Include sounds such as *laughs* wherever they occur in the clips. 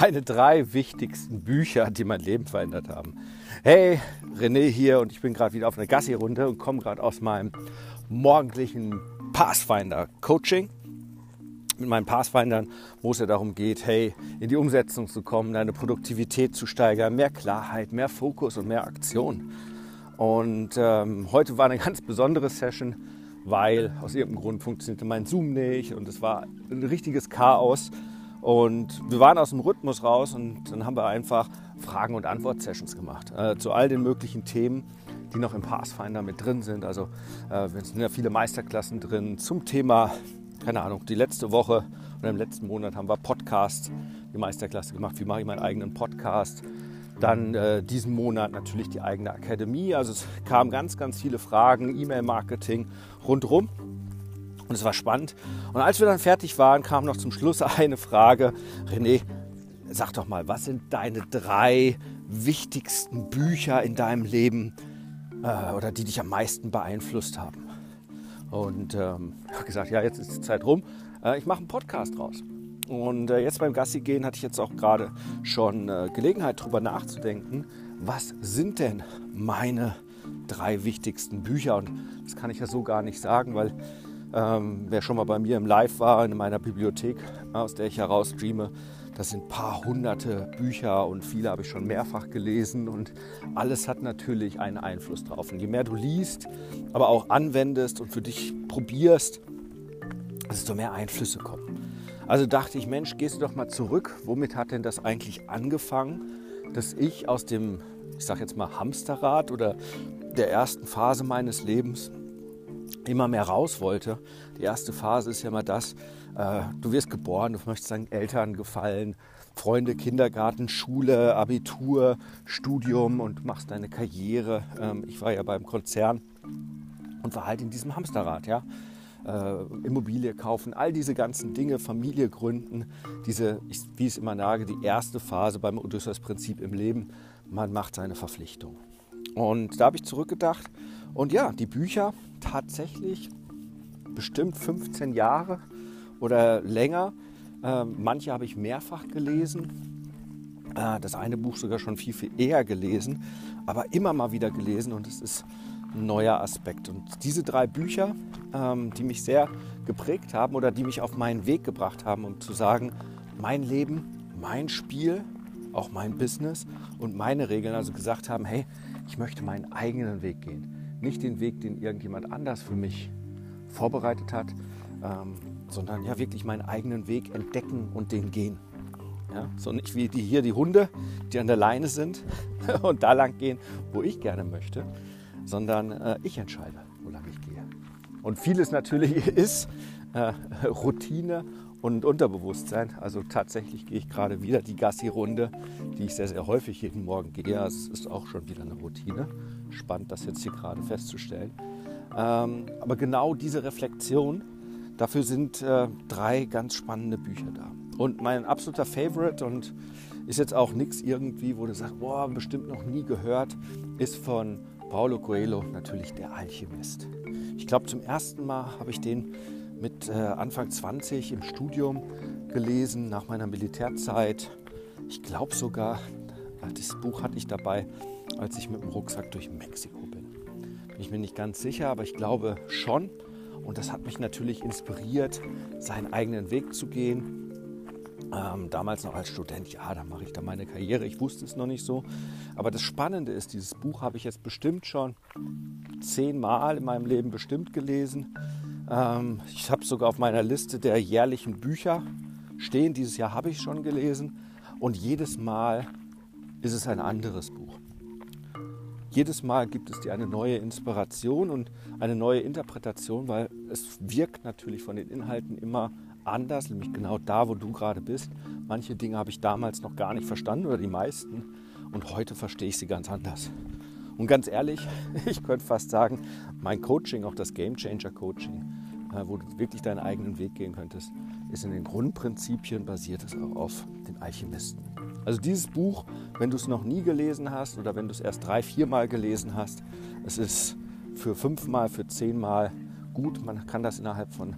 Meine drei wichtigsten Bücher, die mein Leben verändert haben. Hey, René hier und ich bin gerade wieder auf einer Gassi-Runde und komme gerade aus meinem morgendlichen Pathfinder-Coaching. Mit meinen Pathfindern, wo es ja darum geht, hey, in die Umsetzung zu kommen, deine Produktivität zu steigern, mehr Klarheit, mehr Fokus und mehr Aktion. Und ähm, heute war eine *laughs* ganz besondere Session, weil aus irgendeinem Grund funktionierte mein Zoom nicht und es war ein richtiges Chaos. Und wir waren aus dem Rhythmus raus und dann haben wir einfach Fragen- und Antwort-Sessions gemacht äh, zu all den möglichen Themen, die noch im Pathfinder mit drin sind. Also äh, sind ja viele Meisterklassen drin zum Thema, keine Ahnung, die letzte Woche oder im letzten Monat haben wir Podcast, die Meisterklasse gemacht. Wie mache ich meinen eigenen Podcast? Dann äh, diesen Monat natürlich die eigene Akademie. Also es kamen ganz, ganz viele Fragen, E-Mail-Marketing rundherum. Und es war spannend. Und als wir dann fertig waren, kam noch zum Schluss *laughs* eine Frage. René, sag doch mal, was sind deine drei wichtigsten Bücher in deinem Leben äh, oder die dich am meisten beeinflusst haben? Und ähm, *laughs* ich habe gesagt, ja, jetzt ist die Zeit rum. Äh, ich mache einen Podcast raus. Und äh, jetzt beim Gassi gehen hatte ich jetzt auch gerade schon äh, Gelegenheit, darüber nachzudenken, was sind denn meine drei wichtigsten Bücher? Und das kann ich ja so gar nicht sagen, weil ähm, wer schon mal bei mir im Live war, in meiner Bibliothek, aus der ich heraus streame, das sind ein paar hunderte Bücher und viele habe ich schon mehrfach gelesen und alles hat natürlich einen Einfluss drauf. Und je mehr du liest, aber auch anwendest und für dich probierst, desto mehr Einflüsse kommen. Also dachte ich, Mensch, gehst du doch mal zurück. Womit hat denn das eigentlich angefangen, dass ich aus dem, ich sage jetzt mal, Hamsterrad oder der ersten Phase meines Lebens immer mehr raus wollte. Die erste Phase ist ja mal das, äh, du wirst geboren, du möchtest deinen Eltern gefallen, Freunde, Kindergarten, Schule, Abitur, Studium und machst deine Karriere. Ähm, ich war ja beim Konzern und war halt in diesem Hamsterrad, ja. Äh, Immobilie kaufen, all diese ganzen Dinge, Familie gründen, diese, ich, wie ich es immer sage, die erste Phase beim Odysseus-Prinzip im Leben, man macht seine Verpflichtung. Und da habe ich zurückgedacht und ja, die Bücher tatsächlich bestimmt 15 Jahre oder länger. Äh, manche habe ich mehrfach gelesen. Äh, das eine Buch sogar schon viel, viel eher gelesen, aber immer mal wieder gelesen und es ist ein neuer Aspekt. Und diese drei Bücher, ähm, die mich sehr geprägt haben oder die mich auf meinen Weg gebracht haben, um zu sagen, mein Leben, mein Spiel, auch mein Business und meine Regeln, also gesagt haben, hey, ich möchte meinen eigenen Weg gehen nicht den Weg, den irgendjemand anders für mich vorbereitet hat, ähm, sondern ja wirklich meinen eigenen Weg entdecken und den gehen. Ja, so nicht wie die hier die Hunde, die an der Leine sind *laughs* und da lang gehen, wo ich gerne möchte, sondern äh, ich entscheide, wo lang ich gehe. Und vieles natürlich *laughs* ist äh, Routine und Unterbewusstsein. Also tatsächlich gehe ich gerade wieder die Gassi-Runde, die ich sehr, sehr häufig jeden Morgen gehe. Es ist auch schon wieder eine Routine. Spannend, das jetzt hier gerade festzustellen. Ähm, aber genau diese Reflexion, dafür sind äh, drei ganz spannende Bücher da. Und mein absoluter Favorite und ist jetzt auch nichts irgendwie, wo du sagst, boah, bestimmt noch nie gehört, ist von Paulo Coelho natürlich Der Alchemist. Ich glaube, zum ersten Mal habe ich den mit äh, Anfang 20 im Studium gelesen, nach meiner Militärzeit. Ich glaube sogar, das Buch hatte ich dabei, als ich mit dem Rucksack durch Mexiko bin. Bin ich mir nicht ganz sicher, aber ich glaube schon. Und das hat mich natürlich inspiriert, seinen eigenen Weg zu gehen. Ähm, damals noch als Student, ja, da mache ich da meine Karriere. Ich wusste es noch nicht so. Aber das Spannende ist, dieses Buch habe ich jetzt bestimmt schon zehnmal in meinem Leben bestimmt gelesen. Ähm, ich habe sogar auf meiner Liste der jährlichen Bücher stehen. Dieses Jahr habe ich schon gelesen. Und jedes Mal ist es ein anderes Buch. Jedes Mal gibt es dir eine neue Inspiration und eine neue Interpretation, weil es wirkt natürlich von den Inhalten immer anders, nämlich genau da, wo du gerade bist. Manche Dinge habe ich damals noch gar nicht verstanden oder die meisten und heute verstehe ich sie ganz anders. Und ganz ehrlich, *laughs* ich könnte fast sagen, mein Coaching, auch das Game Changer Coaching, wo du wirklich deinen eigenen Weg gehen könntest, ist in den Grundprinzipien basiert es auch auf den Alchemisten. Also dieses Buch, wenn du es noch nie gelesen hast oder wenn du es erst drei, viermal gelesen hast, es ist für fünfmal, für zehnmal gut. Man kann das innerhalb von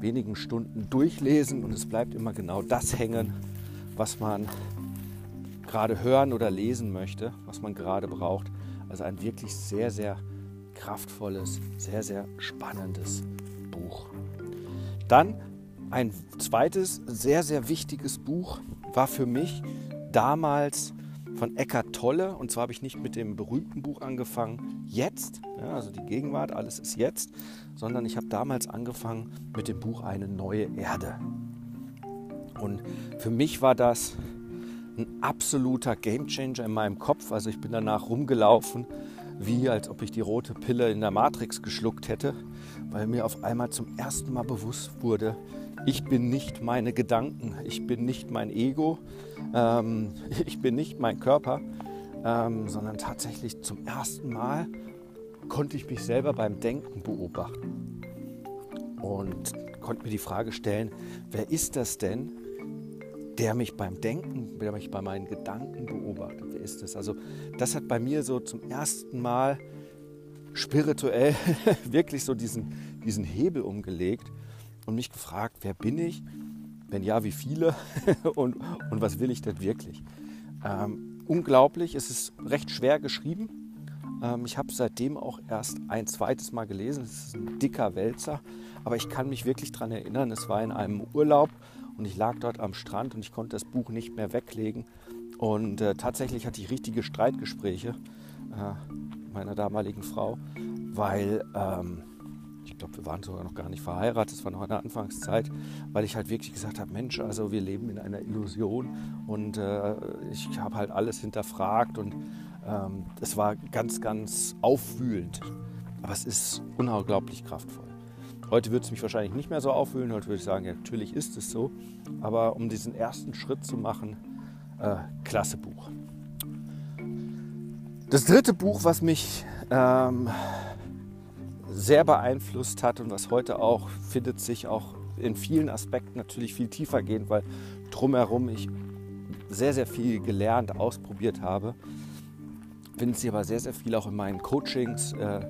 wenigen Stunden durchlesen und es bleibt immer genau das hängen, was man gerade hören oder lesen möchte, was man gerade braucht. Also ein wirklich sehr, sehr kraftvolles, sehr, sehr spannendes Buch. Dann ein zweites sehr, sehr wichtiges Buch war für mich damals von Eckart Tolle. Und zwar habe ich nicht mit dem berühmten Buch angefangen, jetzt, ja, also die Gegenwart, alles ist jetzt, sondern ich habe damals angefangen mit dem Buch Eine neue Erde. Und für mich war das ein absoluter Gamechanger in meinem Kopf. Also ich bin danach rumgelaufen, wie als ob ich die rote Pille in der Matrix geschluckt hätte, weil mir auf einmal zum ersten Mal bewusst wurde, ich bin nicht meine Gedanken, ich bin nicht mein Ego, ähm, *laughs* ich bin nicht mein Körper, ähm, sondern tatsächlich zum ersten Mal konnte ich mich selber beim Denken beobachten und konnte mir die Frage stellen, wer ist das denn, der mich beim Denken, der mich bei meinen Gedanken beobachtet? Wer ist das? Also das hat bei mir so zum ersten Mal spirituell *laughs* wirklich so diesen, diesen Hebel umgelegt und mich gefragt, wer bin ich? Wenn ja, wie viele? *laughs* und, und was will ich denn wirklich? Ähm, unglaublich, es ist recht schwer geschrieben. Ähm, ich habe seitdem auch erst ein zweites Mal gelesen. Es ist ein dicker Wälzer, aber ich kann mich wirklich daran erinnern, es war in einem Urlaub und ich lag dort am Strand und ich konnte das Buch nicht mehr weglegen. Und äh, tatsächlich hatte ich richtige Streitgespräche äh, meiner damaligen Frau, weil ähm, ich glaube, wir waren sogar noch gar nicht verheiratet, es war noch in der Anfangszeit, weil ich halt wirklich gesagt habe, Mensch, also wir leben in einer Illusion und äh, ich habe halt alles hinterfragt und ähm, es war ganz, ganz aufwühlend. Aber es ist unglaublich kraftvoll. Heute würde es mich wahrscheinlich nicht mehr so aufwühlen. Heute würde ich sagen, ja, natürlich ist es so. Aber um diesen ersten Schritt zu machen, äh, klasse Buch. Das dritte Buch, was mich ähm, sehr beeinflusst hat und was heute auch findet sich auch in vielen Aspekten natürlich viel tiefer gehen, weil drumherum ich sehr, sehr viel gelernt, ausprobiert habe. Findet sich aber sehr, sehr viel auch in meinen Coachings, äh,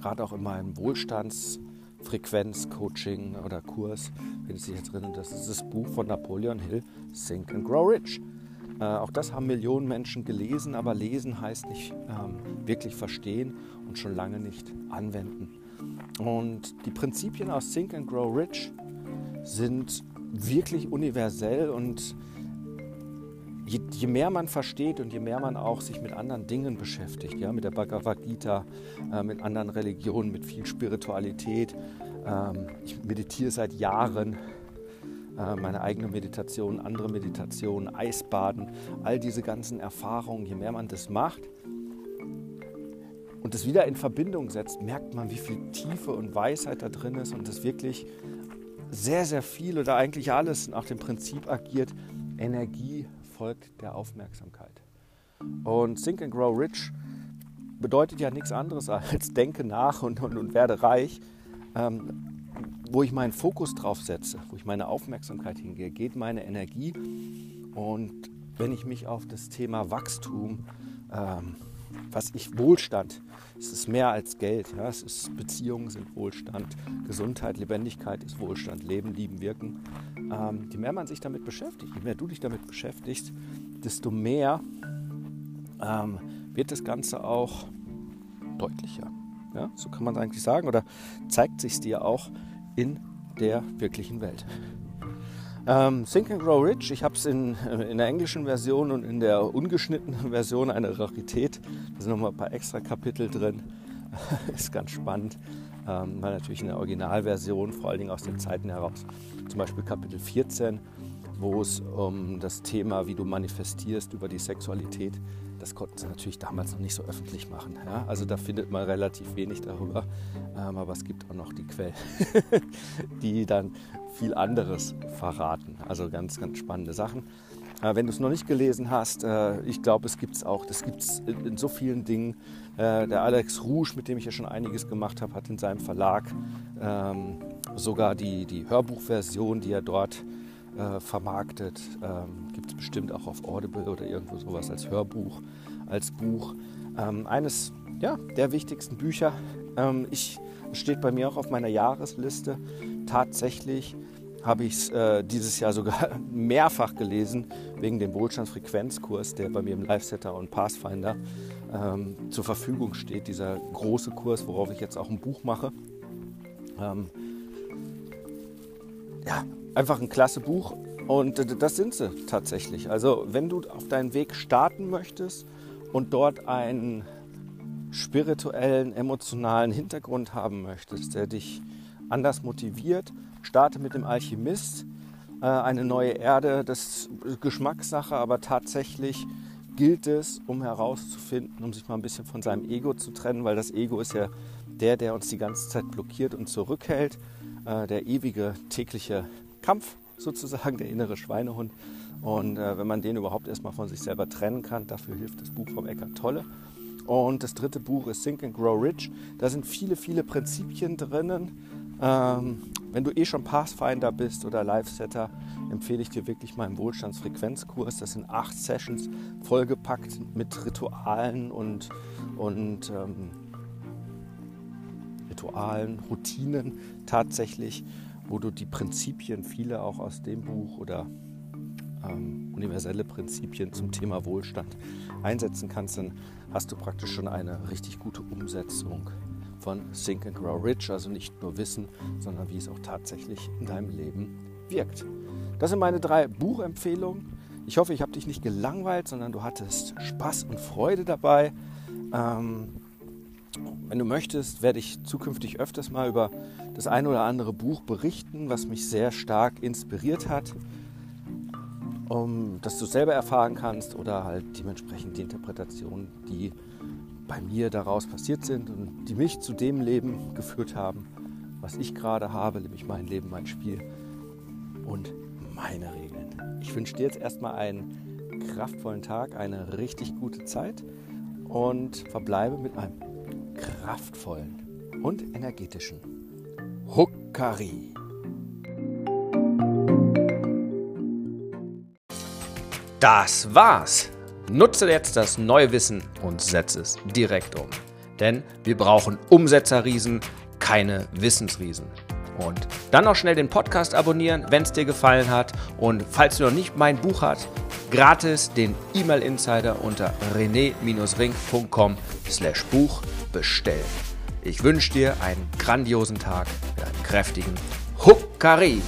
gerade auch in meinem Wohlstands- Frequenz-Coaching oder Kurs findet sich jetzt drin. Das ist das Buch von Napoleon Hill, Think and Grow Rich. Äh, auch das haben Millionen Menschen gelesen, aber lesen heißt nicht ähm, wirklich verstehen und schon lange nicht anwenden. Und die Prinzipien aus Think and Grow Rich sind wirklich universell und je, je, mehr man versteht und je mehr man auch sich mit anderen Dingen beschäftigt, ja, mit der Bhagavad Gita, äh, mit anderen Religionen, mit viel Spiritualität. Ähm, ich meditiere seit Jahren. Äh, meine eigene Meditation, andere Meditationen, Eisbaden, all diese ganzen Erfahrungen, je mehr man das macht und das wieder in Verbindung setzt, merkt man, wie viel Tiefe und Weisheit da drin ist und das wirklich sehr, sehr viel oder eigentlich alles nach dem Prinzip agiert, Energie folgt der Aufmerksamkeit. Und Think and Grow Rich bedeutet ja nichts anderes als denke nach und, und, und werde reich. Ähm, wo ich meinen Fokus drauf setze, wo ich meine Aufmerksamkeit hingehe, geht meine Energie. Und wenn ich mich auf das Thema Wachstum, ähm, was ich Wohlstand, es ist mehr als Geld, ja, es ist Beziehungen sind Wohlstand, Gesundheit, Lebendigkeit ist Wohlstand, Leben, Lieben, Wirken. Ähm, je mehr man sich damit beschäftigt, je mehr du dich damit beschäftigst, desto mehr ähm, wird das Ganze auch deutlicher. Ja, so kann man eigentlich sagen, oder zeigt sich dir auch in der wirklichen Welt. Ähm, Think and Grow Rich, ich habe es in, äh, in der englischen Version und in der ungeschnittenen *laughs* Version eine Rarität. Da sind nochmal ein paar extra Kapitel drin. *laughs* ist ganz spannend, ähm, weil natürlich in der Originalversion, vor allen Dingen aus den Zeiten heraus, zum Beispiel Kapitel 14, wo es um das Thema, wie du manifestierst über die Sexualität, das konnten sie natürlich damals noch nicht so öffentlich machen. Ja? Also da findet man relativ wenig darüber. Ähm, aber es gibt auch noch die Quellen, *laughs* die dann viel anderes verraten. Also ganz, ganz spannende Sachen. Äh, wenn du es noch nicht gelesen hast, äh, ich glaube, es gibt es auch. Das gibt es in, in, so vielen Dingen. Äh, der Alex Rouge, mit dem ich ja schon einiges gemacht habe, hat in seinem Verlag ähm, sogar die, die Hörbuchversion, die er dort äh, vermarktet. Ähm, gibt es bestimmt auch auf Audible oder irgendwo sowas als Hörbuch, als Buch. Ähm, eines ja, der wichtigsten Bücher. Ähm, ich steht bei mir auch auf meiner Jahresliste. Tatsächlich habe ich es äh, dieses Jahr sogar *laughs* mehrfach gelesen, wegen dem Wohlstandsfrequenzkurs, der bei mir im Live-Setter und Pathfinder ähm, zur Verfügung steht. Dieser große Kurs, worauf ich jetzt auch ein Buch mache. Ähm, ja, einfach ein klasse Buch und das sind sie tatsächlich. Also wenn du auf deinen Weg starten möchtest und dort einen spirituellen, emotionalen Hintergrund haben möchtest, der dich anders motiviert, starte mit dem Alchemist. Äh, eine neue Erde, das ist Geschmackssache, aber tatsächlich gilt es, um herauszufinden, um sich mal ein bisschen von seinem Ego zu trennen, weil das Ego ist ja der, der uns die ganze Zeit blockiert und zurückhält, äh, der ewige tägliche Kampf sozusagen, der innere Schweinehund. Und äh, wenn man den überhaupt erstmal von sich selber trennen kann, dafür hilft das Buch vom Eckart Tolle. Und das dritte Buch ist Think and Grow Rich. Da sind viele, viele Prinzipien drinnen. Ähm, wenn du eh schon Pathfinder bist oder Live-Setter, empfehle ich dir wirklich meinen Wohlstandsfrequenzkurs. Das sind acht Sessions vollgepackt mit Ritualen und, und ähm, Ritualen, Routinen tatsächlich, wo du die Prinzipien, viele auch aus dem Buch oder ähm, universelle Prinzipien zum Thema Wohlstand einsetzen kannst, dann hast du praktisch schon eine richtig gute Umsetzung von Think and Grow Rich, also nicht nur Wissen, sondern wie es auch tatsächlich in deinem Leben wirkt. Das sind meine drei Buchempfehlungen. Ich hoffe, ich habe dich nicht gelangweilt, sondern du hattest Spaß und Freude dabei. Ähm, wenn du möchtest, werde ich zukünftig öfters mal über das ein oder andere Buch berichten, was mich sehr stark inspiriert hat um, dass du selber erfahren kannst oder halt dementsprechend die Interpretationen, die bei mir daraus passiert sind und die mich zu dem Leben geführt haben, was ich gerade habe, nämlich mein Leben, mein Spiel und meine Regeln. Ich wünsche dir jetzt erstmal einen kraftvollen Tag, eine richtig gute Zeit und verbleibe mit einem kraftvollen und energetischen Huckari. Das war's. Nutze jetzt das neue Wissen und setze es direkt um. Denn wir brauchen Umsetzerriesen, keine Wissensriesen. Und dann noch schnell den Podcast abonnieren, wenn es dir gefallen hat. Und falls du noch nicht mein Buch hast, gratis den E-Mail Insider unter rené-ring.com slash Buch bestellen. Ich wünsche dir einen grandiosen Tag mit einem kräftigen Huckari.